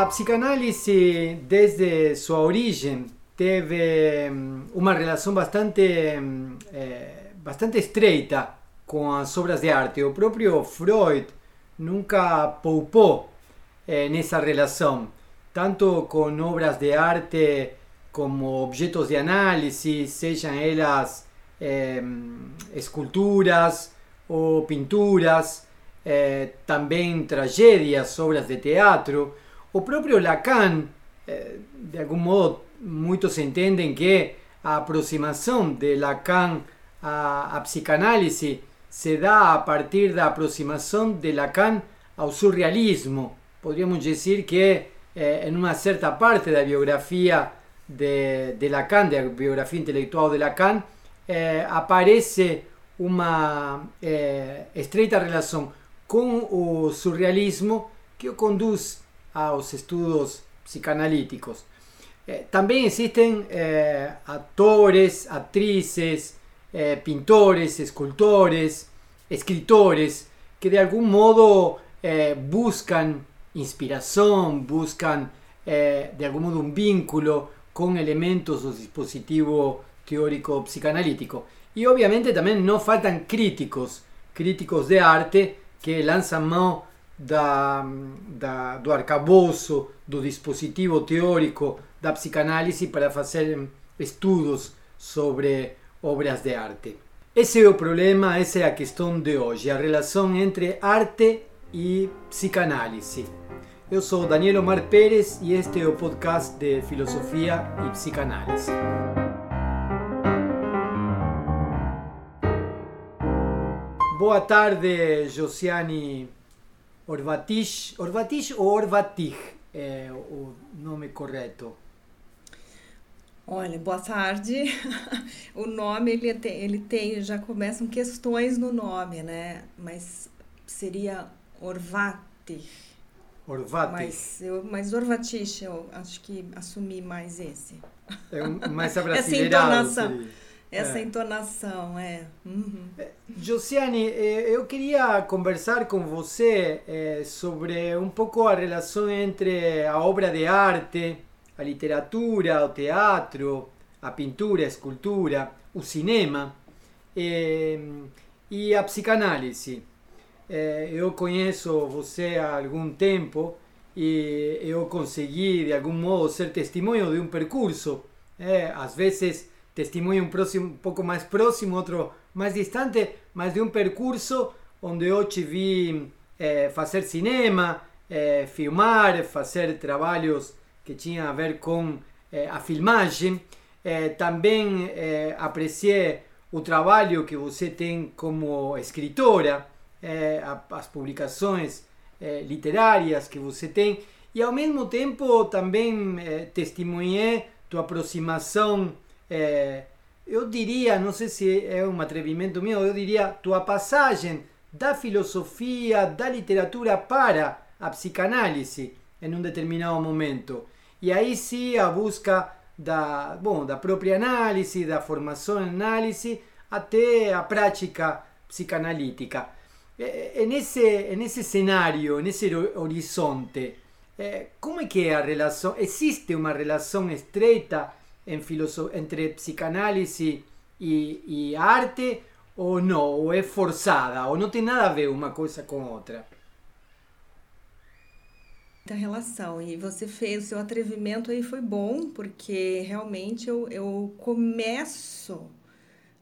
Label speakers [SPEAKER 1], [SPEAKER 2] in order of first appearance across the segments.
[SPEAKER 1] A psicanálise, desde sua origem, teve hum, uma relação bastante, é, bastante estreita com as obras de arte. O próprio Freud nunca poupou é, nessa relação, tanto com obras de arte como objetos de análise, sejam elas é, esculturas ou pinturas, também tragédias, obras de teatro. O próprio Lacan, é, de algum modo, muitos entendem que a aproximação de Lacan à, à psicanálise se dá a partir da aproximação de Lacan ao surrealismo. Podríamos dizer que eh, em uma certa parte da biografia de, de Lacan, da biografia intelectual de Lacan, eh, aparece uma eh, estreita relação com o surrealismo que o conduz aos estudos psicanalíticos. Eh, também existem eh, atores, atrizes, eh, pintores, escultores, escritores que de algum modo buscan inspiração, buscan de algum modo um vínculo com elementos do dispositivo teórico psicanalítico. E obviamente também não faltam críticos, críticos de arte que lançam mão da, do arcabouço do dispositivo teórico da psicanálise para fazer estudos sobre obras de arte. Esse é o problema, essa é a questão de hoje, a relação entre arte e psicanálise. Eu sou Daniel Omar Pérez e este é o podcast de Filosofia e Psicanálise. Boa tarde, Josiane Orvatich. Orvatich ou Orvatich é o nome correto?
[SPEAKER 2] Olha, boa tarde. o nome ele tem, ele tem, já começam questões no nome, né? Mas seria Orvati.
[SPEAKER 1] Orvati.
[SPEAKER 2] Mas, eu, mas Orvatich, eu acho que assumi mais esse.
[SPEAKER 1] É um, mais Essa entonação.
[SPEAKER 2] Essa é. entonação, é.
[SPEAKER 1] Uhum. É, Josiane, é, eu queria conversar com você é, sobre um pouco a relação entre a obra de arte a literatura, o teatro, a pintura, a escultura, o cinema e, a psicanálise. eu conheço você há algum tempo e eu consegui, de algum modo, ser testemunho de um percurso. Às vezes, testemunho um, próximo, pouco mais próximo, outro mais distante, mas de um percurso onde te vi é, fazer cinema, é, filmar, fazer trabalhos que tinha a ver com eh, a filmagem. Eh, também eh, apreciei o trabalho que você tem como escritora, as publicações literárias que você tem, e ao mesmo tempo também testemunhei tua aproximação, eu diria, não sei se é um atrevimento meu, eu diria tua passagem da filosofia, da literatura para a psicanálise em um determinado momento. E aí sim a busca da, bom, da própria análise, da formação em análise, até a prática psicanalítica. E, nesse, nesse cenário, nesse horizonte, como é que é a relação? Existe uma relação estreita entre psicanálise e, e arte ou não? Ou é forçada? Ou não tem nada a ver uma coisa com outra?
[SPEAKER 2] da relação. E você fez o seu atrevimento aí foi bom, porque realmente eu, eu começo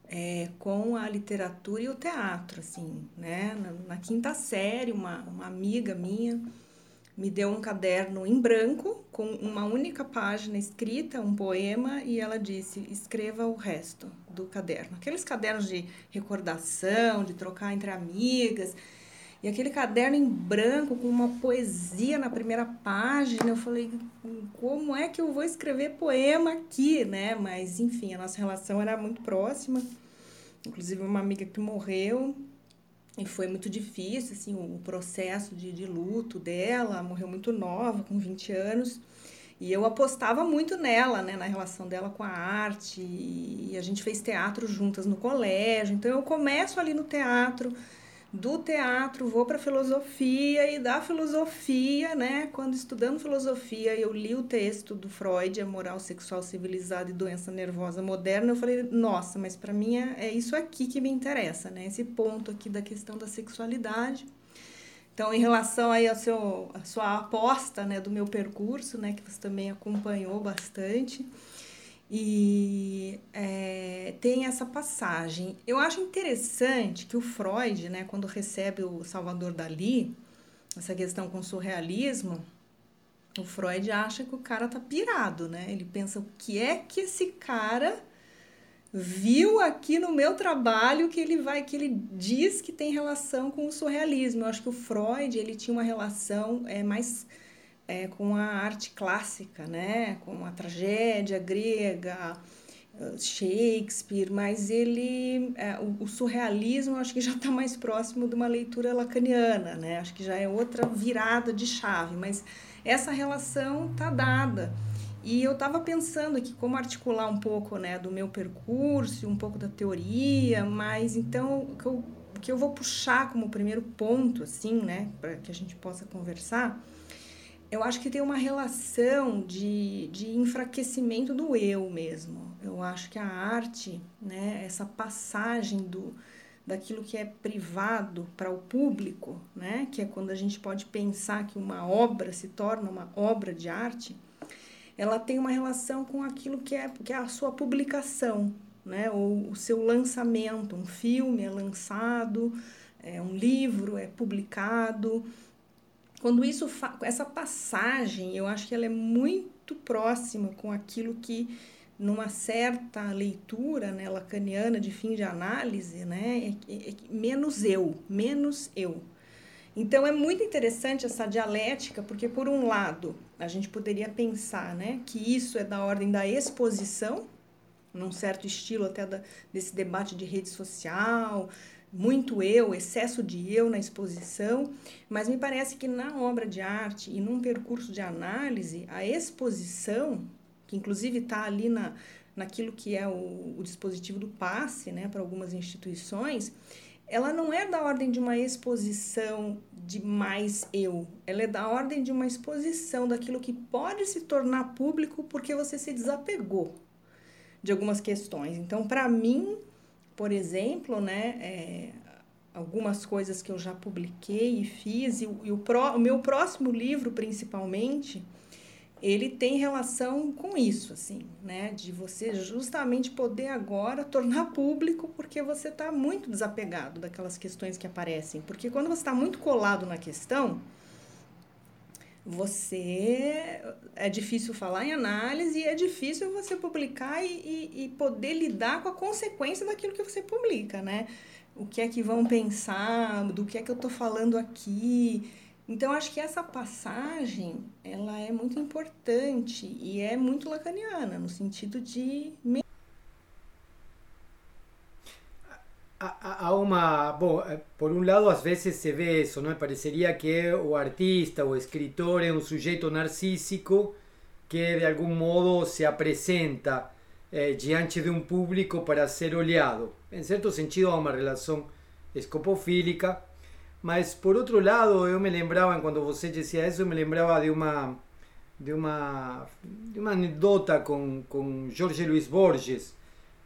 [SPEAKER 2] é, com a literatura e o teatro, assim, né? Na, na, quinta série, uma, uma amiga minha me deu um caderno em branco com uma única página escrita, um poema, e ela disse: escreva o resto do caderno. Aqueles cadernos de recordação, de trocar entre amigas. E aquele caderno em branco com uma poesia na primeira página, eu falei, como é que eu vou escrever poema aqui, né? Mas enfim, a nossa relação era muito próxima. Inclusive uma amiga que morreu e foi muito difícil, assim, o processo de, de luto dela, morreu muito nova, com 20 anos. E eu apostava muito nela, né, na relação dela com a arte. E a gente fez teatro juntas no colégio. Então eu começo ali no teatro, do teatro vou para filosofia e da filosofia, né? Quando estudando filosofia, eu li o texto do Freud, A Moral Sexual Civilizada e Doença Nervosa Moderna. Eu falei, nossa, mas para mim é, é isso aqui que me interessa, né? Esse ponto aqui da questão da sexualidade. Então, em relação aí ao seu, a sua aposta, né, do meu percurso, né, que você também acompanhou bastante, e é, tem essa passagem. Eu acho interessante que o Freud, né, quando recebe o Salvador Dali, essa questão com o surrealismo, o Freud acha que o cara tá pirado, né? Ele pensa o que é que esse cara viu aqui no meu trabalho que ele vai que ele diz que tem relação com o surrealismo. Eu acho que o Freud ele tinha uma relação é, mais é, com a arte clássica, né? com a tragédia grega, Shakespeare, mas ele é, o, o, surrealismo acho que já está mais próximo de uma leitura lacaniana, né? acho que já é outra virada de chave, mas essa relação está dada. E eu estava pensando aqui como articular um pouco né, do meu percurso, um pouco da teoria, mas então o que eu, o que eu vou puxar como primeiro ponto, assim, né, para que a gente possa conversar, eu acho que tem uma relação de, de enfraquecimento do eu mesmo. Eu acho que a arte, né, essa passagem do, daquilo que é privado para o público, né, que é quando a gente pode pensar que uma obra se torna uma obra de arte, ela tem uma relação com aquilo que é, que é a sua publicação, né, ou o seu lançamento. Um filme é lançado, é, um livro é publicado quando isso essa passagem, eu acho que ela é muito próxima com aquilo que numa certa leitura né, lacaniana de fim de análise, né, é, é, é menos eu, menos eu. Então é muito interessante essa dialética, porque por um lado a gente poderia pensar né, que isso é da ordem da exposição, num certo estilo até da, desse debate de rede social, muito eu, excesso de eu na exposição, mas me parece que na obra de arte e num percurso de análise, a exposição, que inclusive está ali na, naquilo que é o, o dispositivo do passe né, para algumas instituições, ela não é da ordem de uma exposição de mais eu, ela é da ordem de uma exposição daquilo que pode se tornar público porque você se desapegou de algumas questões. Então, para mim, por exemplo, né, é, algumas coisas que eu já publiquei e fiz, e, e o, pro, o meu próximo livro, principalmente, ele tem relação com isso, assim, né? De você justamente poder agora tornar público porque você está muito desapegado daquelas questões que aparecem. Porque quando você está muito colado na questão, você é difícil falar em análise e é difícil você publicar e, e, e, poder lidar com a consequência daquilo que você publica, né? O que é que vão pensar, do que é que eu estou falando aqui. Então, acho que essa passagem, ela é muito importante e é muito lacaniana, no sentido de
[SPEAKER 1] Há uma. Bom, eh, por um lado, às vezes se vê isso, não? Pareceria que o artista, o escritor é um sujeito narcísico que de algum modo se apresenta eh, diante de um público para ser olhado. Em certo sentido, há uma relação escopofílica, mas por outro lado, eu me lembrava, quando você dizia isso, eu me lembrava de uma de uma de uma anedota com com Jorge Luiz Borges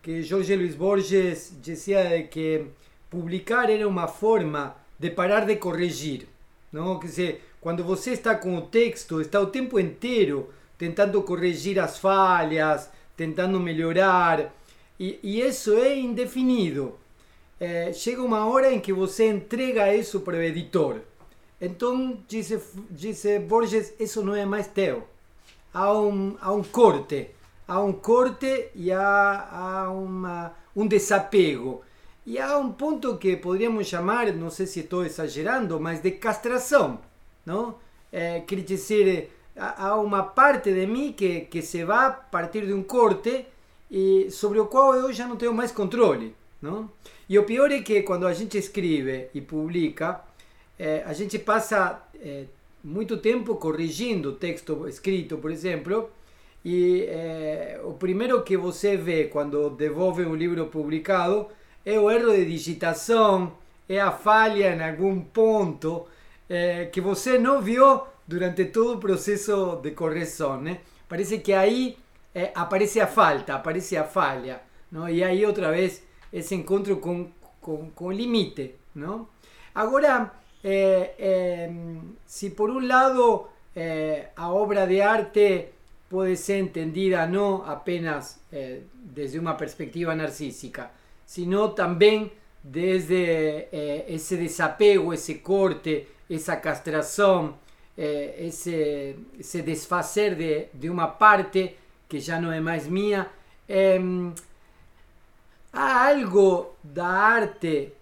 [SPEAKER 1] que Jorge Luis Borges decía que publicar era uma forma de parar de corrigir. Não? Quer dizer, quando você está com o texto, está o tempo inteiro tentando corrigir as falhas, tentando melhorar, e, isso é indefinido. É, chega uma hora em que você entrega isso para o editor. Então, disse, Borges, isso não é mais teu. Há um, há um corte há um corte e há, há uma, um desapego. E há um ponto que poderíamos chamar, não sei se estou exagerando, mas de castração. Não? É, quer dizer, há uma parte de mim que, que se vai a partir de um corte e sobre o qual eu já não tenho mais controle. Não? E o pior é que quando a gente escreve e publica, é, a gente passa é, muito tempo corrigindo texto escrito, por exemplo, e é, o primeiro que você vê quando devolve um livro publicado é o erro de digitação, é a falha em algum ponto é, que você não viu durante todo o processo de correção, né? Parece que aí é, aparece a falta, aparece a falha, não? E aí outra vez esse encontro com com, com limite, não? Agora, é, é, se por um lado é, a obra de arte pode ser entendida não apenas desde uma perspectiva narcísica, sino também desde esse desapego, esse corte, essa castração, esse, esse desfazer de, de uma parte que já não é mais minha. há algo da arte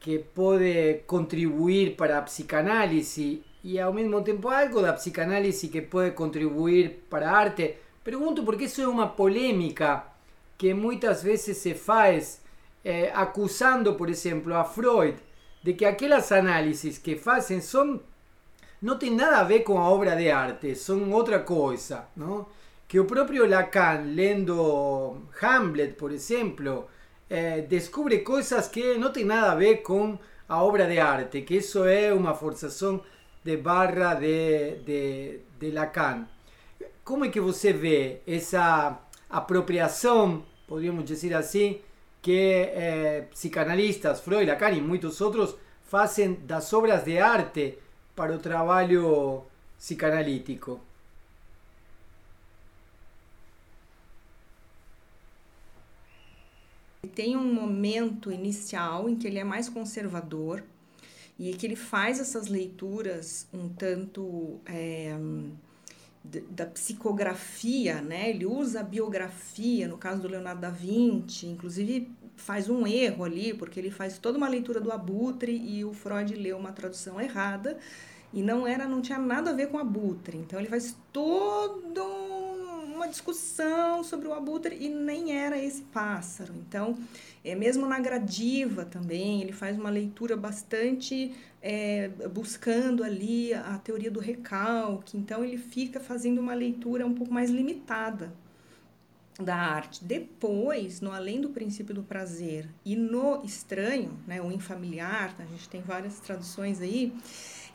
[SPEAKER 1] que puede contribuir para la psicanálisis y al mismo tiempo algo de la psicanálisis que puede contribuir para arte. Pregunto porque eso es una polémica que muchas veces se faz eh, acusando, por ejemplo, a Freud de que aquellas análisis que hacen son no tienen nada a ver con la obra de arte, son otra cosa, ¿no? Que el propio Lacan, lendo Hamlet, por ejemplo, eh, descubre cosas que no tienen nada a ver con la obra de arte, que eso es una forzación de barra de, de, de Lacan. ¿Cómo es que você ve esa apropiación, podríamos decir así, que eh, psicanalistas, Freud, Lacan y muchos otros hacen las obras de arte para el trabajo psicanalítico?
[SPEAKER 2] tem um momento inicial em que ele é mais conservador e que ele faz essas leituras um tanto é, da psicografia, né? Ele usa a biografia, no caso do Leonardo da Vinci, inclusive faz um erro ali, porque ele faz toda uma leitura do Abutre e o Freud leu uma tradução errada e não era, não tinha nada a ver com Abutre. Então ele faz todo uma discussão sobre o abutre e nem era esse pássaro. Então, é mesmo na gradiva também, ele faz uma leitura bastante é, buscando ali a teoria do recalque. Então, ele fica fazendo uma leitura um pouco mais limitada da arte. Depois, no além do princípio do prazer e no estranho, né, o infamiliar, a gente tem várias traduções aí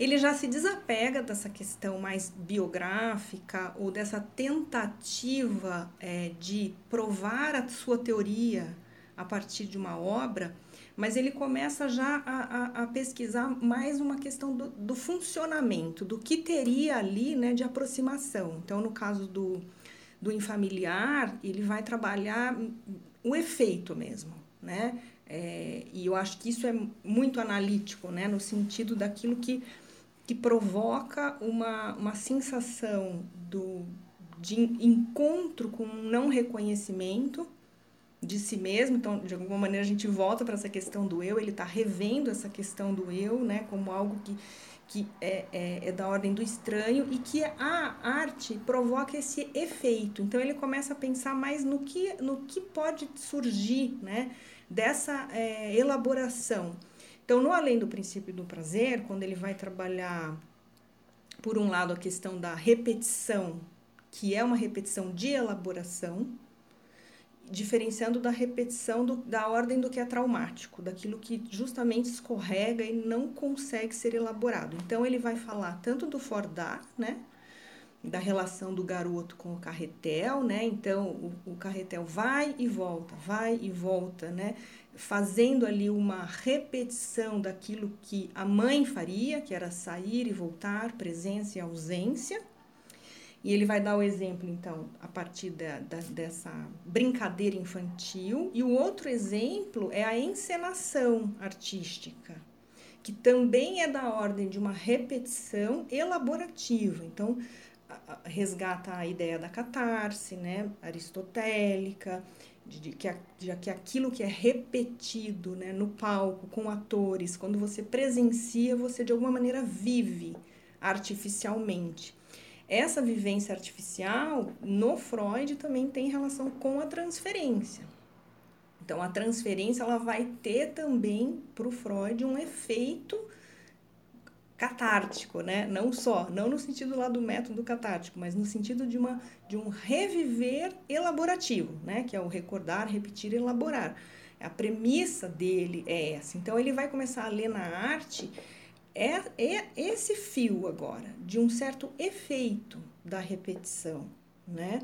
[SPEAKER 2] ele já se desapega dessa questão mais biográfica ou dessa tentativa é, de provar a sua teoria a partir de uma obra, mas ele começa já a, a, a pesquisar mais uma questão do, do, funcionamento, do que teria ali né, de aproximação. Então, no caso do, do infamiliar, ele vai trabalhar o efeito mesmo, né? É, e eu acho que isso é muito analítico, né? No sentido daquilo que que provoca uma, uma sensação do, de encontro com um não reconhecimento de si mesmo. Então, de alguma maneira, a gente volta para essa questão do eu, ele está revendo essa questão do eu, né, como algo que, que é, é, é, da ordem do estranho e que a arte provoca esse efeito. Então, ele começa a pensar mais no que, no que pode surgir né, dessa é, elaboração. Então, no além do princípio do prazer, quando ele vai trabalhar, por um lado, a questão da repetição, que é uma repetição de elaboração, diferenciando da repetição do, da ordem do que é traumático, daquilo que justamente escorrega e não consegue ser elaborado. Então, ele vai falar tanto do Fordar, né? da relação do garoto com o carretel, né? Então o, o carretel vai e volta, vai e volta, né? Fazendo ali uma repetição daquilo que a mãe faria, que era sair e voltar, presença e ausência. E ele vai dar o exemplo, então, a partir da, da, dessa brincadeira infantil. E o outro exemplo é a encenação artística, que também é da ordem de uma repetição elaborativa. Então, resgata a ideia da catarse, né, aristotélica, de, de, que, de que aquilo que é repetido né, no palco, com atores, quando você presencia, você de alguma maneira vive artificialmente. Essa vivência artificial, no Freud, também tem relação com a transferência. Então, a transferência ela vai ter também para o Freud um efeito catártico, né? Não só, não no sentido lá do método catártico, mas no sentido de, uma, de um reviver elaborativo, né? Que é o recordar, repetir, elaborar. A premissa dele é essa. Então ele vai começar a ler na arte é, é esse fio agora de um certo efeito da repetição, né?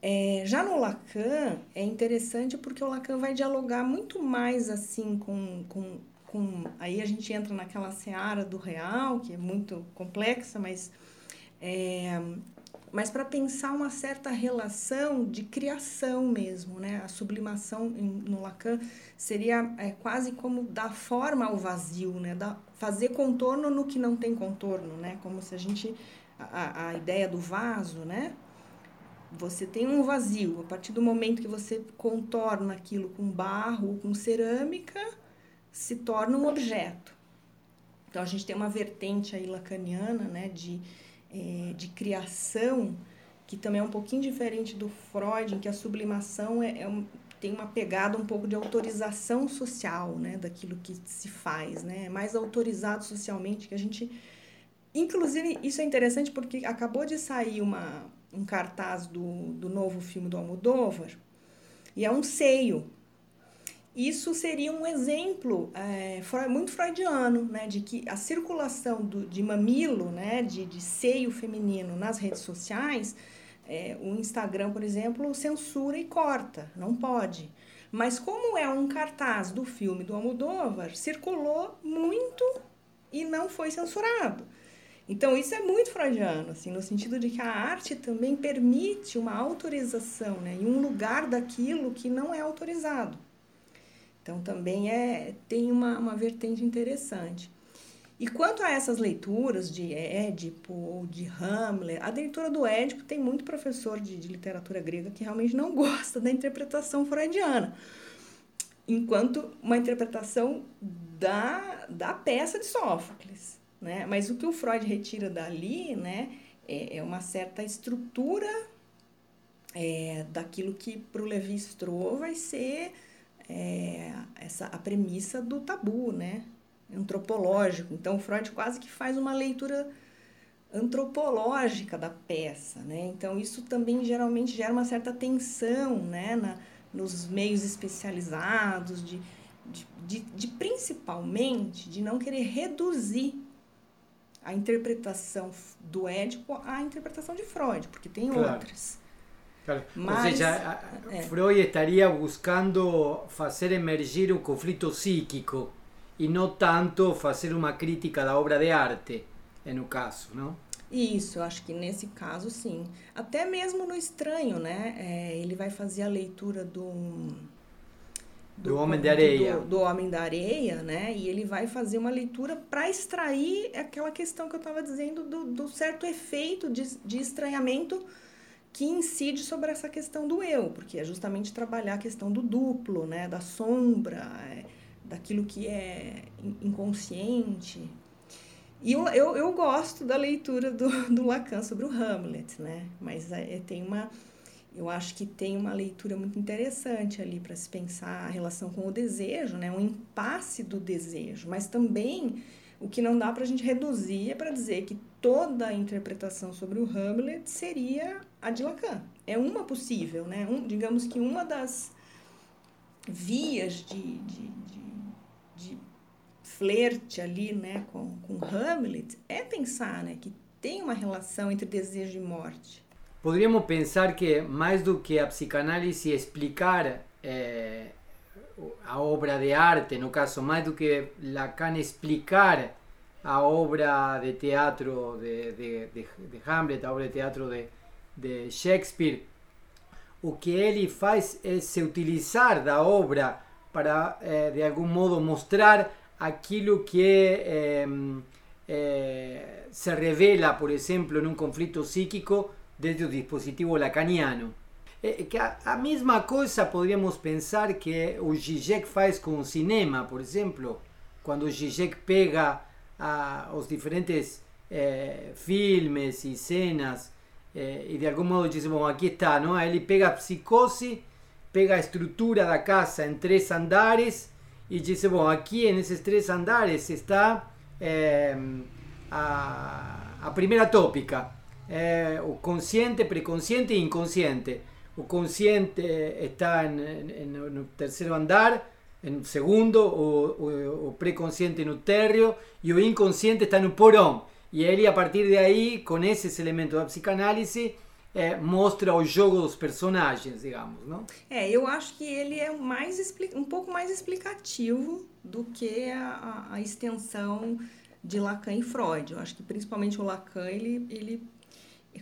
[SPEAKER 2] É, já no Lacan é interessante porque o Lacan vai dialogar muito mais assim com, com, com aí a gente entra naquela seara do real que é muito complexa, mas é, mas para pensar uma certa relação de criação mesmo, né? A sublimação no Lacan seria é, quase como dar forma ao vazio, né? Da, fazer contorno no que não tem contorno, né? Como se a gente a, a ideia do vaso, né? Você tem um vazio. A partir do momento que você contorna aquilo com barro ou com cerâmica, se torna um objeto. Então a gente tem uma vertente aí lacaniana, né? De é, de criação, que também é um pouquinho diferente do Freud, em que a sublimação é, é um, tem uma pegada um pouco de autorização social, né, daquilo que se faz, né, é mais autorizado socialmente que a gente... Inclusive, isso é interessante porque acabou de sair uma, um cartaz do, do novo filme do Almodóvar, e é um seio, isso seria um exemplo é, muito freudiano, né, de que a circulação do, de mamilo, né, de, de seio feminino nas redes sociais, é, o Instagram, por exemplo, censura e corta, não pode. Mas como é um cartaz do filme do Almodóvar, circulou muito e não foi censurado. Então isso é muito freudiano, assim, no sentido de que a arte também permite uma autorização, né, em um lugar daquilo que não é autorizado. Então também é, tem uma, uma vertente interessante. E quanto a essas leituras de Édipo ou de Hamlet, a leitura do Édipo tem muito professor de, de literatura grega que realmente não gosta da interpretação freudiana, enquanto uma interpretação da, da peça de Sófocles. Né? Mas o que o Freud retira dali né, é, é uma certa estrutura é, daquilo que para o Levi-Strauss vai ser é, essa, a premissa do tabu, né? Antropológico. Então, Freud quase que faz uma leitura antropológica da peça, né? Então, isso também geralmente gera uma certa tensão, né? Na, nos meios especializados, de, de, de, de principalmente de não querer reduzir a interpretação do Édipo à interpretação de Freud, porque tem claro. outras.
[SPEAKER 1] Claro. Mas, Ou seja, é. Freud estaria buscando fazer emergir um conflito psíquico e não tanto fazer uma crítica da obra de arte, é no caso, não?
[SPEAKER 2] Isso, acho que nesse caso sim. Até mesmo no Estranho, né? É, ele vai fazer a leitura do.
[SPEAKER 1] Do, do Homem de Areia.
[SPEAKER 2] Do, do, Homem da Areia, né? E ele vai fazer uma leitura para extrair aquela questão que eu estava dizendo do, do certo efeito de, de estranhamento que incide sobre essa questão do eu, porque é justamente trabalhar a questão do duplo, né, da sombra, é, daquilo que é inconsciente. E eu, eu, eu, gosto da leitura do, do Lacan sobre o Hamlet, né, mas é, é tem uma, eu acho que tem uma leitura muito interessante ali para se pensar a relação com o desejo, né, um impasse do desejo, mas também o que não dá para a gente reduzir é para dizer que toda a interpretação sobre o Hamlet seria a de Lacan. É uma possível, né? Um, digamos que uma das vias de, de, de, de flerte ali né, com, com Hamlet é pensar né, que tem uma relação entre desejo e morte.
[SPEAKER 1] Poderíamos pensar que mais do que a psicanálise explicar é, a obra de arte, no caso, mais do que Lacan explicar a obra de teatro de, de, de, de Hamlet, a obra de teatro de, de Shakespeare, o que ele faz é se utilizar da obra para, eh, de algum modo, mostrar aquilo que eh, eh, se revela, por exemplo, em um conflito psíquico desde o dispositivo lacaniano. que a, a, mesma coisa poderíamos pensar que o Zizek faz com o cinema, por exemplo, quando o Zizek pega a, os diferentes filmes e cenas eh, e de algum modo diz, bom, aqui está, não? Ele pega a psicose, pega a estrutura da casa em três andares e diz, bom, aqui nesses três andares está eh, a, a tópica, eh, o consciente, preconsciente e inconsciente. O consciente está en, en, no terceiro andar, em segundo, o, o, o pré-consciente no térreo e o inconsciente está no porão. E ele, a partir de aí, com esses elementos da psicanálise, é, mostra o jogo dos personagens, digamos, não?
[SPEAKER 2] É, eu acho que ele é mais um pouco mais explicativo do que a, a, extensão de Lacan e Freud. Eu acho que principalmente o Lacan ele, ele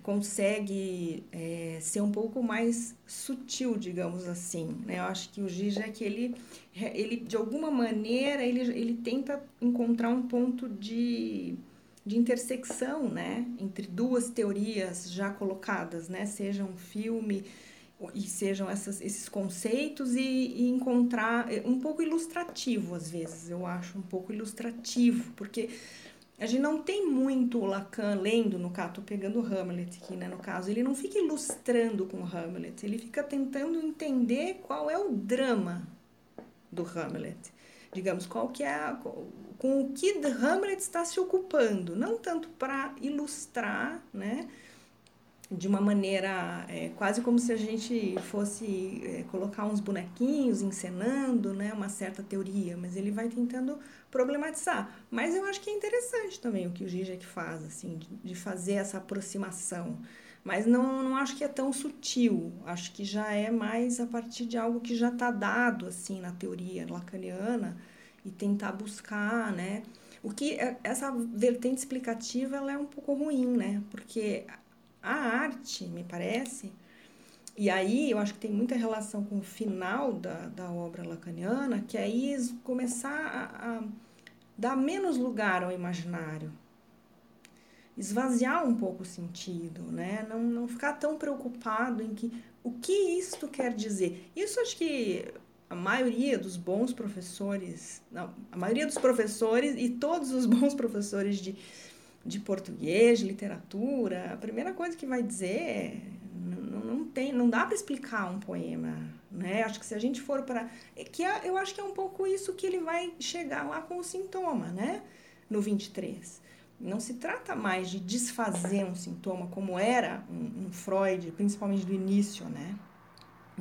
[SPEAKER 2] consegue é, ser um pouco mais sutil, digamos assim. Né? Eu acho que o Zizek, ele, ele de alguma maneira, ele, ele tenta encontrar um ponto de, de intersecção né? entre duas teorias já colocadas, né? seja um filme e sejam essas, esses conceitos e, e, encontrar é, um pouco ilustrativo às vezes eu acho um pouco ilustrativo porque a gente não tem muito o Lacan lendo, no caso, tô pegando Hamlet aqui, né, no caso, ele não fica ilustrando com Hamlet, ele fica tentando entender qual é o drama do Hamlet. Digamos, qual que é a, com o que Hamlet está se ocupando, não tanto para ilustrar, né, de uma maneira é, quase como se a gente fosse é, colocar uns bonequinhos encenando né, uma certa teoria, mas ele vai tentando problematizar. Mas eu acho que é interessante também o que o Zizek faz, assim, de, de fazer essa aproximação. Mas não, não acho que é tão sutil, acho que já é mais a partir de algo que já está dado assim na teoria lacaniana e tentar buscar, né? O que é, essa vertente explicativa ela é um pouco ruim, né? Porque a arte, me parece, e aí eu acho que tem muita relação com o final da, da obra lacaniana, que aí começar a, a dar menos lugar ao imaginário, esvaziar um pouco o sentido, né? Não, não ficar tão preocupado em que o que isto quer dizer. Isso acho que a maioria dos bons professores, não, a maioria dos professores e todos os bons professores de de português, de literatura, a primeira coisa que vai dizer é não, não tem, não dá para explicar um poema, né? Acho que se a gente for para é que é, eu acho que é um pouco isso que ele vai chegar lá com o sintoma, né? No 23. Não se trata mais de desfazer um sintoma como era um, um Freud, principalmente do início, né?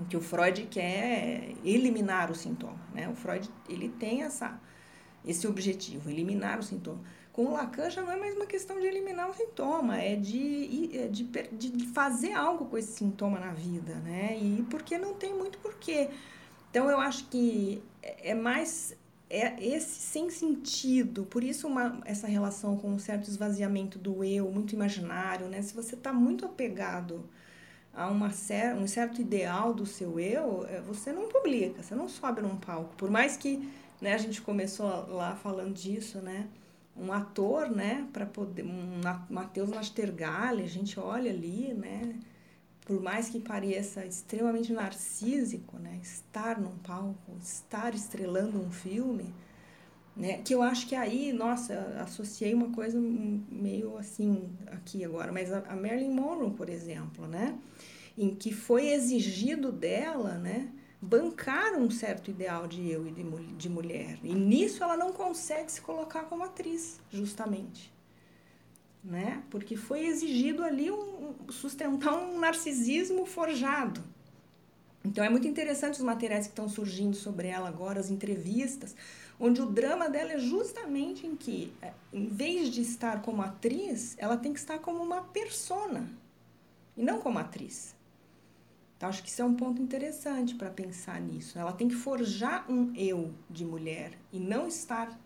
[SPEAKER 2] Que o Freud quer eliminar o sintoma, né? O Freud ele tem essa esse objetivo, eliminar o sintoma com o Lacan já não é mais uma questão de eliminar o sintoma, é de, é de, de fazer algo com esse sintoma na vida, né? E porque não tem muito porquê. Então eu acho que é, é mais é esse sem sentido, por isso uma, essa relação com um certo esvaziamento do eu, muito imaginário, né? Se você está muito apegado a uma cer um certo ideal do seu eu, é, você não publica, você não sobe num palco. Por mais que né, a gente começou lá falando disso, né? um ator, né, para poder um Matheus Nastergalli, a gente olha ali, né, por mais que pareça extremamente narcísico, né, estar num palco, estar estrelando um filme, né, que eu acho que aí, nossa, associei uma coisa meio assim aqui agora, mas a, Marilyn Monroe, por exemplo, né, em que foi exigido dela, né, bancar um certo ideal de eu e de, de mulher. E nisso ela não consegue se colocar como atriz, justamente. Né? Porque foi exigido ali um, sustentar um narcisismo forjado. Então é muito interessante os materiais que estão surgindo sobre ela agora, as entrevistas, onde o drama dela é justamente em que, é, em vez de estar como atriz, ela tem que estar como uma persona e não como atriz. Então, acho que isso é um ponto interessante para pensar nisso. Ela tem que forjar um eu de mulher e não estar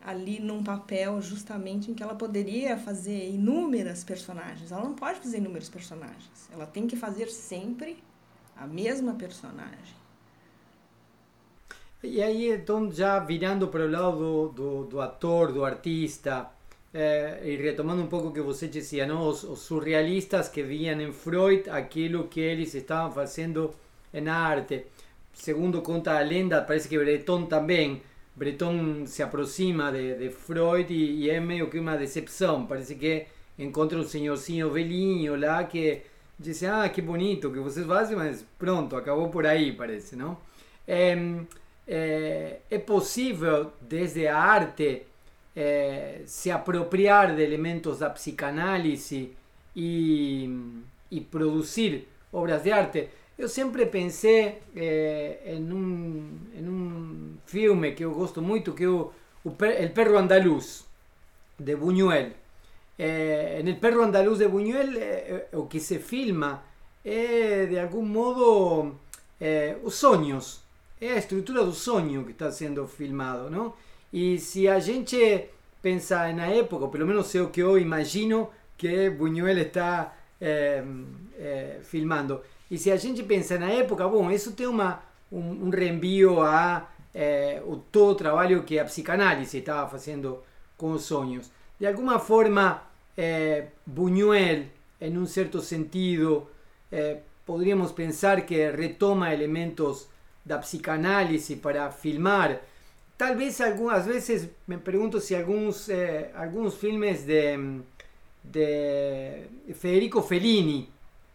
[SPEAKER 2] ali num papel justamente em que ela poderia fazer inúmeras personagens. Ela não pode fazer inúmeros personagens. Ela tem que fazer sempre a mesma personagem.
[SPEAKER 1] E aí, então, já virando para o lado do, do, do ator, do artista, eh, e retomando um pouco o que você dizia, não? Os, os, surrealistas que viam em Freud aquilo que eles estavam fazendo na arte. Segundo conta a lenda, parece que Breton também. Breton se aproxima de, de Freud e, e, é meio que uma decepção. Parece que encontra um senhorzinho velhinho lá que diz: Ah, que bonito que vocês fazem, mas pronto, acabou por aí, parece, não? É, é possível, desde a arte, eh, se apropriar de elementos da psicanálise e, e obras de arte. eu sempre pensei é, em, um, em um filme que eu gosto muito, que é El Perro Andaluz, de Buñuel. Eh, en El Perro Andaluz de Buñuel, eh, o que se filma, é de algum modo eh, os sonhos, é a estrutura do sonho que está sendo filmado, não? E se a gente pensa na época, pelo menos é o que eu imagino que Buñuel está eh, eh, filmando. E se a gente pensa na época, bom, isso tem uma, um, um reenvio a eh, o todo o trabalho que a psicanálise estava fazendo com os sonhos. De alguma forma, eh, Buñuel, em um certo sentido, eh, poderíamos pensar que retoma elementos da psicanálise para filmar. Talvez algumas vezes me pergunto se alguns, eh, alguns filmes de, de Federico Fellini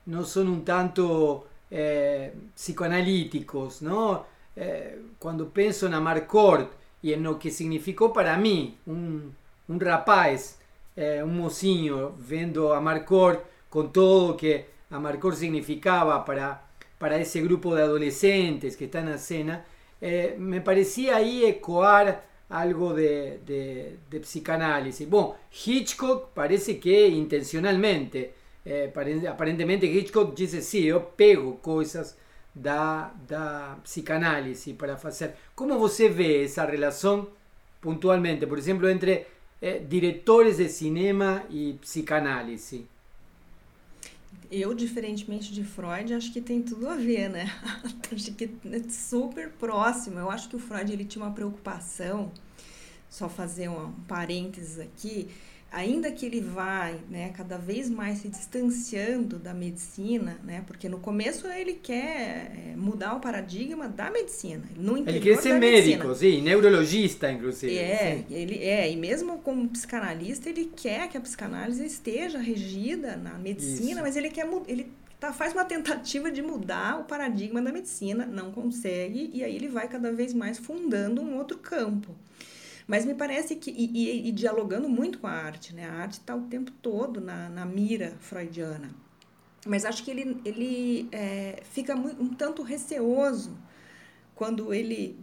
[SPEAKER 1] não são um tanto eh, psicoanalíticos, não? Eh, quando penso na Marcourt e no que significou para mim um, um rapaz, eh, um mocinho, vendo a Marcourt com todo o que a Marcourt significava para, para esse grupo de adolescentes que está na cena, eh, me parecia aí ecoar algo de, de, de, psicanálise. Bom, Hitchcock parece que intencionalmente, eh, aparentemente Hitchcock diz sim, eu pego coisas da, da psicanálise para fazer. Como você vê essa relação pontualmente, por exemplo, entre eh, diretores de cinema e psicanálise?
[SPEAKER 2] Eu, diferentemente de Freud, acho que tem tudo a ver, né? acho que é super próximo. Eu acho que o Freud ele tinha uma preocupação, só fazer um parênteses aqui, ainda que ele vai né, cada vez mais se distanciando da medicina, né, porque no começo ele quer é, mudar o paradigma da medicina. No
[SPEAKER 1] ele quer ser médico, sim, neurologista, inclusive.
[SPEAKER 2] É, sim. ele é, e mesmo como psicanalista, ele quer que a psicanálise esteja regida na medicina, Isso. mas ele quer ele tá, faz uma tentativa de mudar o paradigma da medicina, não consegue, e aí ele vai cada vez mais fundando um outro campo. Mas me parece que, e, e, e dialogando muito com a arte, né? A arte está o tempo todo na, na mira freudiana. Mas acho que ele, ele é, fica muito, um tanto receoso quando ele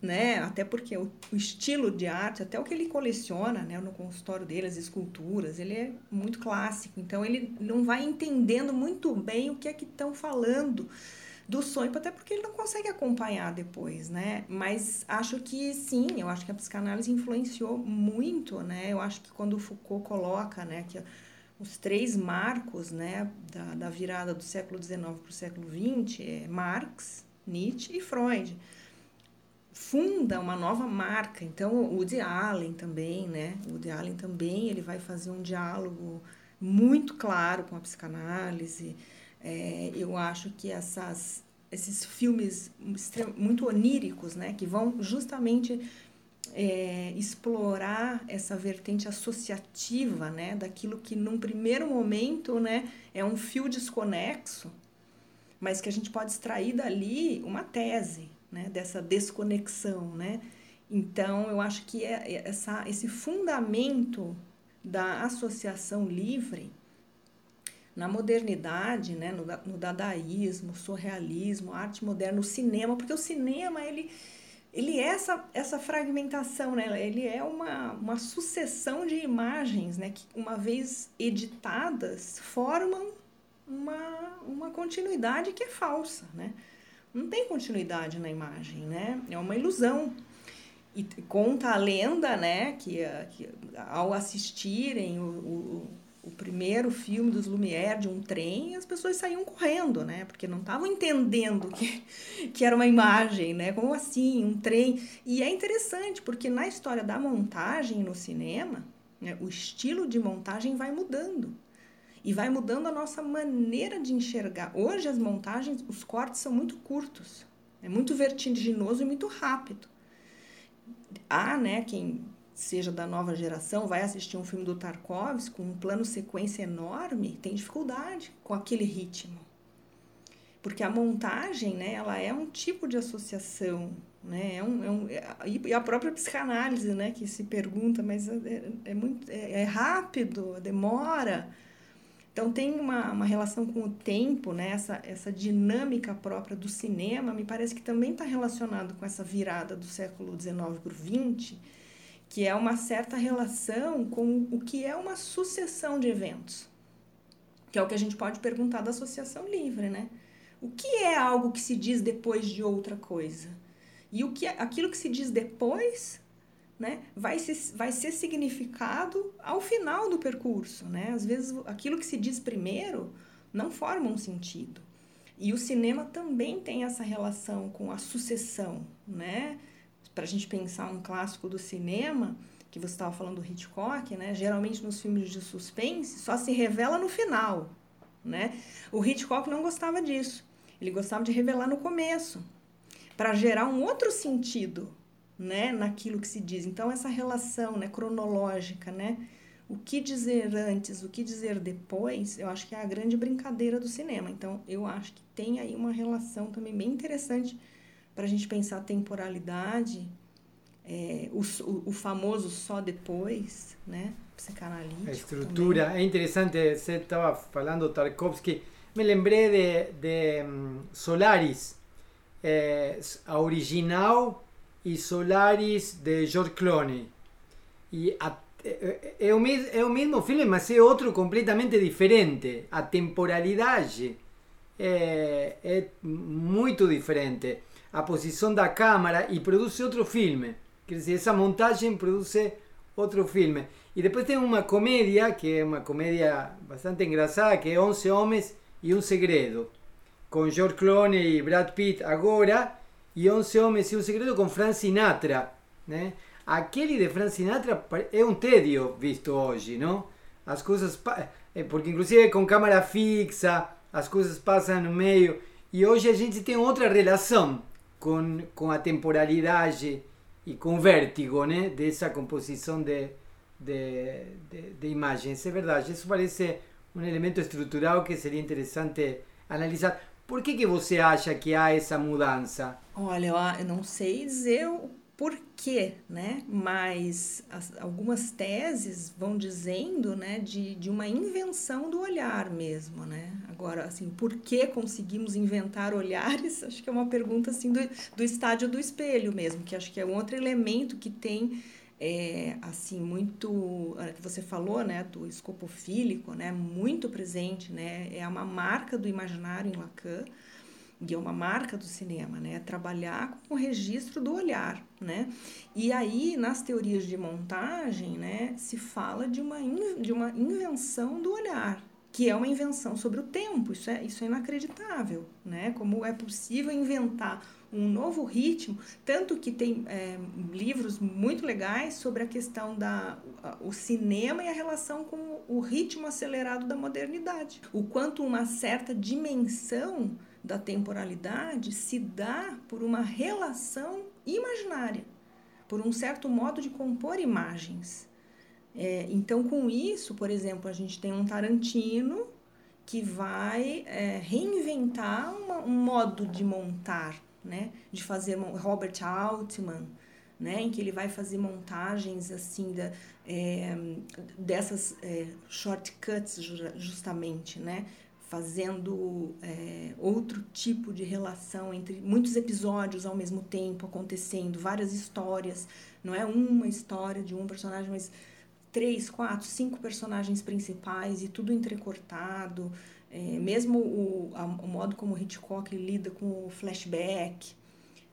[SPEAKER 2] né? Até porque o, o, estilo de arte, até o que ele coleciona, né, no consultório dele, as esculturas, ele é muito clássico. Então ele não vai entendendo muito bem o que é que estão falando do sonho, até porque ele não consegue acompanhar depois, né? Mas acho que sim, eu acho que a psicanálise influenciou muito, né? Eu acho que quando o Foucault coloca, né, que os três marcos, né, da, da virada do século XIX para o século XX é Marx, Nietzsche e Freud. Funda uma nova marca. Então, o Woody Allen também, né? O Woody Allen também, ele vai fazer um diálogo muito claro com a psicanálise. É, eu acho que essas, esses filmes muito oníricos, né, que vão justamente é, explorar essa vertente associativa, né, daquilo que num primeiro momento, né, é um fio desconexo, mas que a gente pode extrair dali uma tese, né, dessa desconexão, né. Então, eu acho que é, é essa, esse fundamento da associação livre na modernidade, né, no, no dadaísmo, surrealismo, arte moderna, o cinema, porque o cinema ele ele é essa, essa fragmentação, né? Ele é uma, uma sucessão de imagens, né? Que uma vez editadas formam uma, uma continuidade que é falsa, né? Não tem continuidade na imagem, né? É uma ilusão. E conta a lenda, né? Que, que ao assistirem o, o o primeiro filme dos Lumière de um trem, as pessoas saíam correndo, né? Porque não estavam entendendo que, que era uma imagem, né? Como assim, um trem? E é interessante, porque na história da montagem no cinema, né, o estilo de montagem vai mudando. E vai mudando a nossa maneira de enxergar. Hoje as montagens, os cortes são muito curtos. É muito vertiginoso e muito rápido. Há, né, quem seja da nova geração, vai assistir um filme do Tarkovsky com um plano sequência enorme, tem dificuldade com aquele ritmo. Porque a montagem, né, ela é um tipo de associação, né, é um, é um, é, e a própria psicanálise, né, que se pergunta, mas é, é muito, é, é rápido, demora. Então tem uma, uma relação com o tempo, né? essa, essa dinâmica própria do cinema, me parece que também está relacionado com essa virada do século XIX para o XX, que é uma certa relação com o que é uma sucessão de eventos, que é o que a gente pode perguntar da associação livre, né? O que é algo que se diz depois de outra coisa? E o que é, aquilo que se diz depois né, vai, ser, vai ser significado ao final do percurso. Né? Às vezes, aquilo que se diz primeiro não forma um sentido. E o cinema também tem essa relação com a sucessão. Né? Para a gente pensar um clássico do cinema, que você estava falando do Hitchcock, né? geralmente nos filmes de suspense, só se revela no final. Né? O Hitchcock não gostava disso. Ele gostava de revelar no começo, para gerar um outro sentido né, naquilo que se diz. Então essa relação, né, cronológica, né, o que dizer antes, o que dizer depois, eu acho que é a grande brincadeira do cinema. Então eu acho que tem aí uma relação também bem interessante para a gente pensar a temporalidade, é, o, o, famoso só depois, né, psicanalítico.
[SPEAKER 1] A estrutura também. é interessante. Você estava falando Tarkovsky, me lembrei de, de um, Solaris, é, a original e Solaris de George Clooney. E a, é, é, o, é o mesmo filme, mas é outro completamente diferente. A temporalidade é, é muito diferente. A posição da câmera e produz outro filme. Quer dizer, essa montagem produz outro filme. E depois tem uma comédia, que é uma comédia bastante engraçada, que é 11 Homens e um Segredo. Com George Clooney e Brad Pitt agora e 11 Homens e um Segredo com Frank Sinatra, né? Aquele de Frank Sinatra é um tédio visto hoje, não? As coisas, eh, porque inclusive com câmera fixa, as coisas passam no meio, e hoje a gente tem outra relação com, a temporalidade e com o vértigo, né? Dessa composição de, de, de, de imagens, é verdade, isso parece um elemento estrutural que seria interessante analisar. Por que, que você acha que há essa mudança?
[SPEAKER 2] Olha, eu não sei dizer o porquê, né? Mas as, algumas teses vão dizendo, né, de, de uma invenção do olhar mesmo, né? Agora, assim, por que conseguimos inventar olhares? Acho que é uma pergunta, assim, do, do estádio do espelho mesmo, que acho que é um outro elemento que tem é, assim muito que você falou né do escopofílico né muito presente né é uma marca do imaginário em Lacan e é uma marca do cinema né? Trabalhar com o registro do olhar né? E aí nas teorias de montagem né se fala de uma de uma invenção do olhar que é uma invenção sobre o tempo. Isso é isso é inacreditável né? Como é possível inventar um novo ritmo, tanto que tem é, livros muito legais sobre a questão da o cinema e a relação com o ritmo acelerado da modernidade. O quanto uma certa dimensão da temporalidade se dá por uma relação imaginária, por um certo modo de compor imagens. É, então, com isso, por exemplo, a gente tem um Tarantino que vai é, reinventar uma, um modo de montar né? De fazer Robert Altman, né? Em que ele vai fazer montagens assim da, é, dessas é, shortcuts justamente, né? Fazendo é, outro tipo de relação entre muitos episódios ao mesmo tempo acontecendo, várias histórias, não é uma história de um personagem, mas três, quatro, cinco personagens principais e tudo entrecortado. É, mesmo o, a, o modo como Hitchcock lida com o flashback,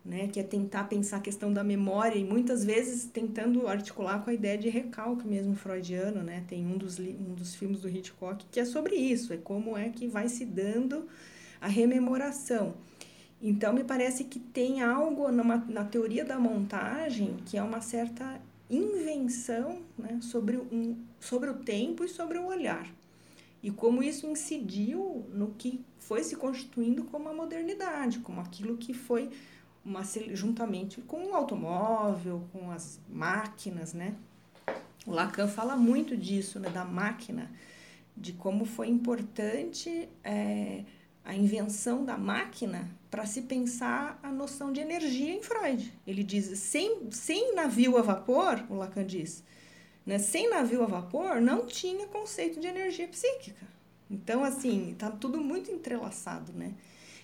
[SPEAKER 2] né, que é tentar pensar a questão da memória e muitas vezes tentando articular com a ideia de recalque mesmo freudiano, né? Tem um dos, um dos filmes do Hitchcock que é sobre isso, é como é que vai se dando a rememoração. Então, me parece que tem algo numa, na teoria da montagem que é uma certa invenção né, sobre, um, sobre o tempo e sobre o olhar e como isso incidiu no que foi se constituindo como a modernidade, como aquilo que foi uma, juntamente com o automóvel, com as máquinas, né? O Lacan fala muito disso, né, da máquina, de como foi importante é, a invenção da máquina para se pensar a noção de energia em Freud. Ele diz, sem, sem navio a vapor, o Lacan diz, né? Sem navio a vapor, não tinha conceito de energia psíquica. Então, assim, está tudo muito entrelaçado, né?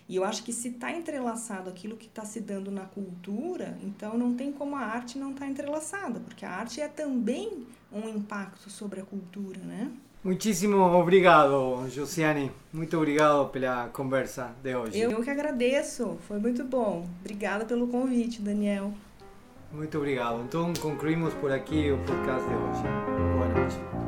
[SPEAKER 2] E eu acho que se está entrelaçado aquilo que está se dando na cultura, então não tem como a arte não estar tá entrelaçada, porque a arte é também um impacto sobre a cultura, né?
[SPEAKER 1] Muitíssimo obrigado, Josiane. Muito obrigado pela conversa de hoje.
[SPEAKER 2] Eu, eu que agradeço, foi muito bom. Obrigada pelo convite, Daniel.
[SPEAKER 1] Muito obrigado. Então concluímos por aqui o podcast de hoje. Boa noite.